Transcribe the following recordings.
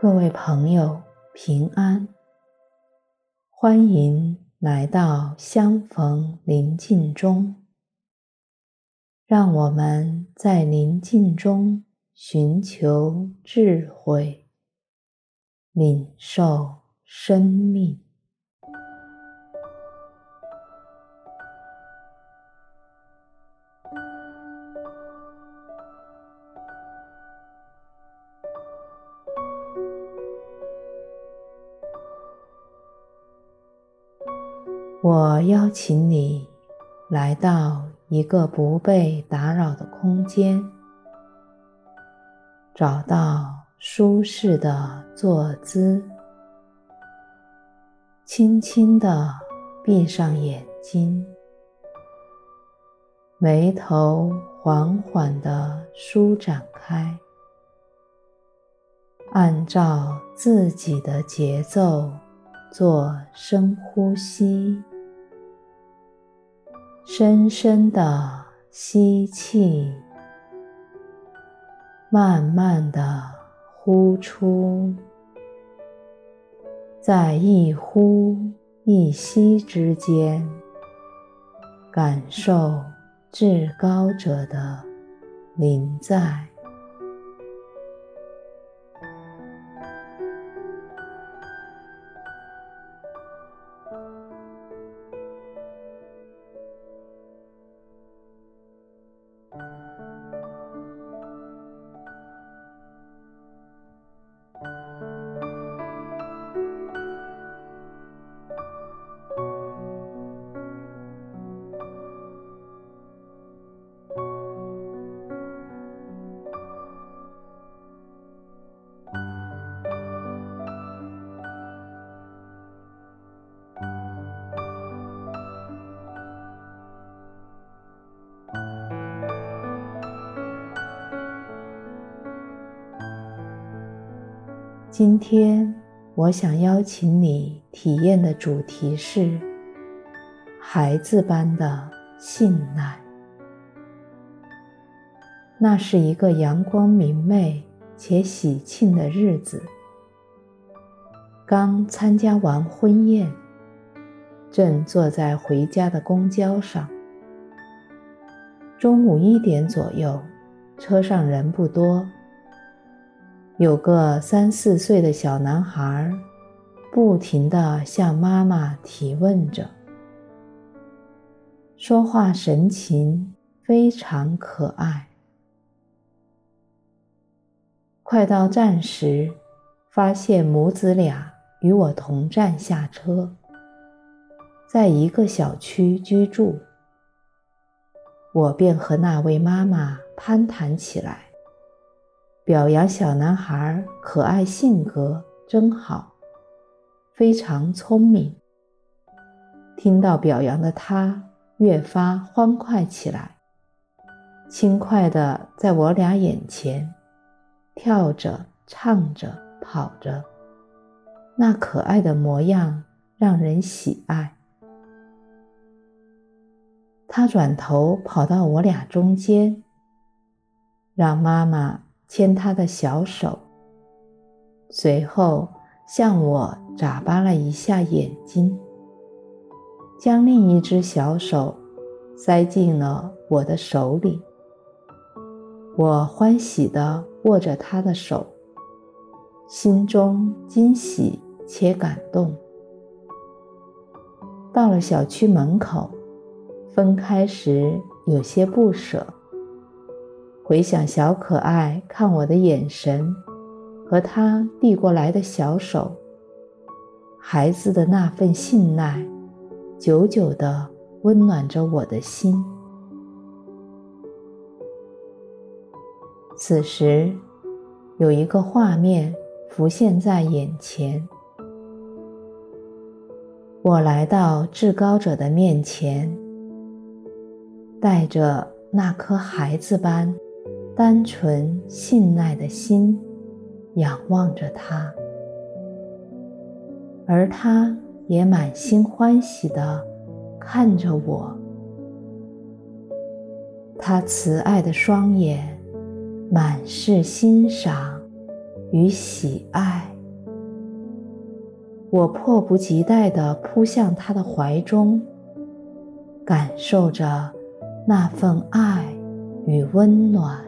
各位朋友，平安！欢迎来到相逢宁静中，让我们在宁静中寻求智慧，领受生命。我邀请你来到一个不被打扰的空间，找到舒适的坐姿，轻轻地闭上眼睛，眉头缓缓地舒展开，按照自己的节奏做深呼吸。深深的吸气，慢慢的呼出，在一呼一吸之间，感受至高者的临在。今天，我想邀请你体验的主题是孩子般的信赖。那是一个阳光明媚且喜庆的日子。刚参加完婚宴，正坐在回家的公交上。中午一点左右，车上人不多。有个三四岁的小男孩，不停地向妈妈提问着，说话神情非常可爱。快到站时，发现母子俩与我同站下车，在一个小区居住，我便和那位妈妈攀谈起来。表扬小男孩可爱性格真好，非常聪明。听到表扬的他越发欢快起来，轻快地在我俩眼前跳着、唱着、跑着，那可爱的模样让人喜爱。他转头跑到我俩中间，让妈妈。牵他的小手，随后向我眨巴了一下眼睛，将另一只小手塞进了我的手里。我欢喜地握着他的手，心中惊喜且感动。到了小区门口，分开时有些不舍。回想小可爱看我的眼神，和他递过来的小手，孩子的那份信赖，久久地温暖着我的心。此时，有一个画面浮现在眼前：我来到至高者的面前，带着那颗孩子般。单纯信赖的心，仰望着他，而他也满心欢喜地看着我。他慈爱的双眼满是欣赏与喜爱。我迫不及待地扑向他的怀中，感受着那份爱与温暖。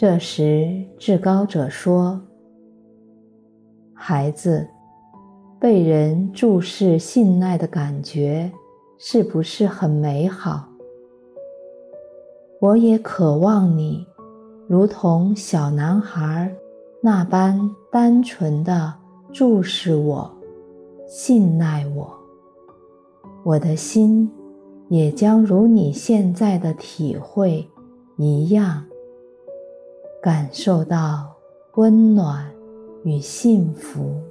这时，至高者说：“孩子，被人注视、信赖的感觉，是不是很美好？我也渴望你，如同小男孩那般单纯地注视我、信赖我。我的心也将如你现在的体会一样。”感受到温暖与幸福。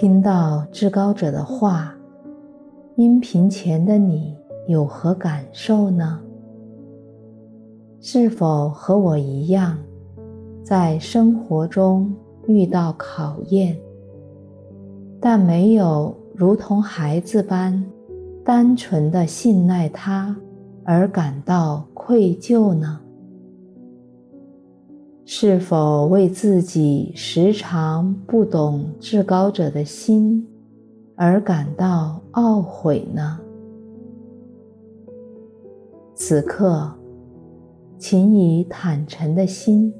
听到至高者的话，音频前的你有何感受呢？是否和我一样，在生活中遇到考验，但没有如同孩子般单纯的信赖他而感到愧疚呢？是否为自己时常不懂至高者的心而感到懊悔呢？此刻，请以坦诚的心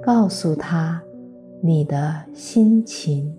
告诉他你的心情。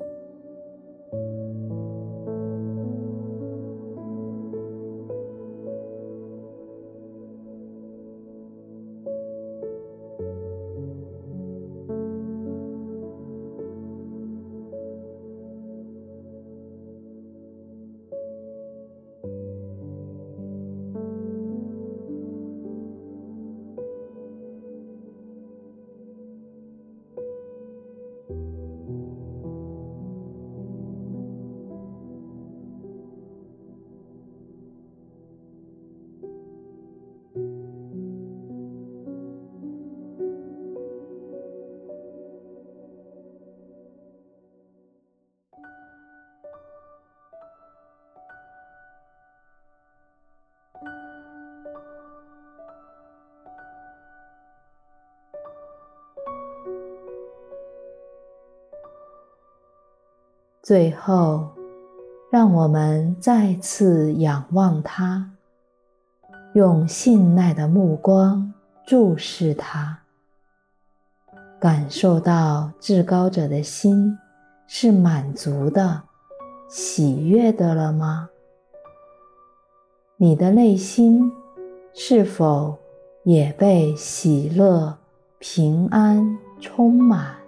最后，让我们再次仰望他，用信赖的目光注视他，感受到至高者的心是满足的、喜悦的了吗？你的内心是否也被喜乐、平安充满？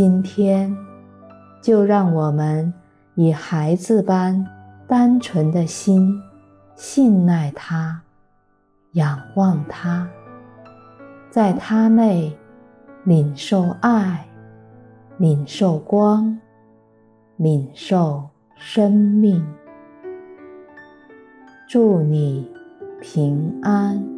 今天，就让我们以孩子般单纯的心，信赖他，仰望他，在他内领受爱，领受光，领受生命。祝你平安。